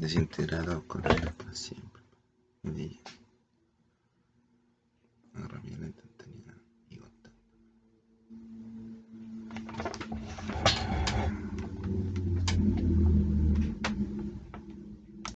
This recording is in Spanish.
desintegrado con ella para siempre.